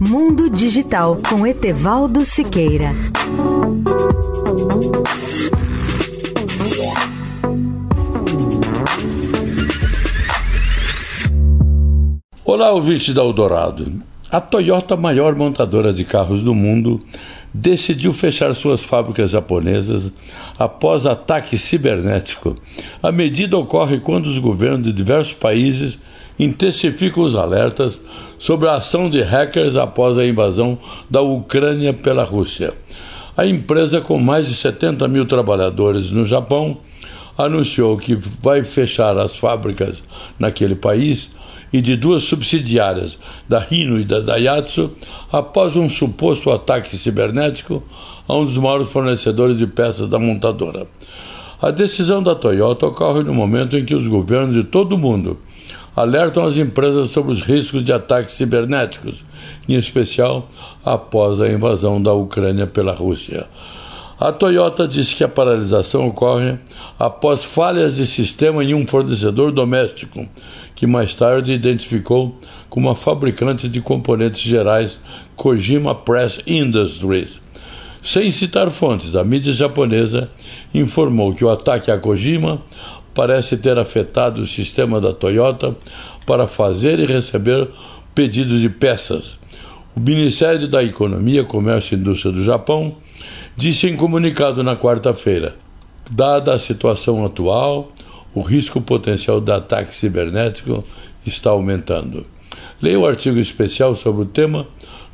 Mundo Digital com Etevaldo Siqueira. Olá, ouvintes da Eldorado. A Toyota, maior montadora de carros do mundo, decidiu fechar suas fábricas japonesas após ataque cibernético. A medida ocorre quando os governos de diversos países intensificam os alertas sobre a ação de hackers após a invasão da Ucrânia pela Rússia. A empresa, com mais de 70 mil trabalhadores no Japão, anunciou que vai fechar as fábricas naquele país e de duas subsidiárias, da Rino e da Daihatsu, após um suposto ataque cibernético a um dos maiores fornecedores de peças da montadora. A decisão da Toyota ocorre no momento em que os governos de todo o mundo alertam as empresas sobre os riscos de ataques cibernéticos, em especial após a invasão da Ucrânia pela Rússia. A Toyota disse que a paralisação ocorre após falhas de sistema em um fornecedor doméstico, que mais tarde identificou como a fabricante de componentes gerais Kojima Press Industries. Sem citar fontes, a mídia japonesa informou que o ataque a Kojima parece ter afetado o sistema da Toyota para fazer e receber pedidos de peças. O Ministério da Economia, Comércio e Indústria do Japão disse em comunicado na quarta-feira: dada a situação atual, o risco potencial de ataque cibernético está aumentando. Leia o artigo especial sobre o tema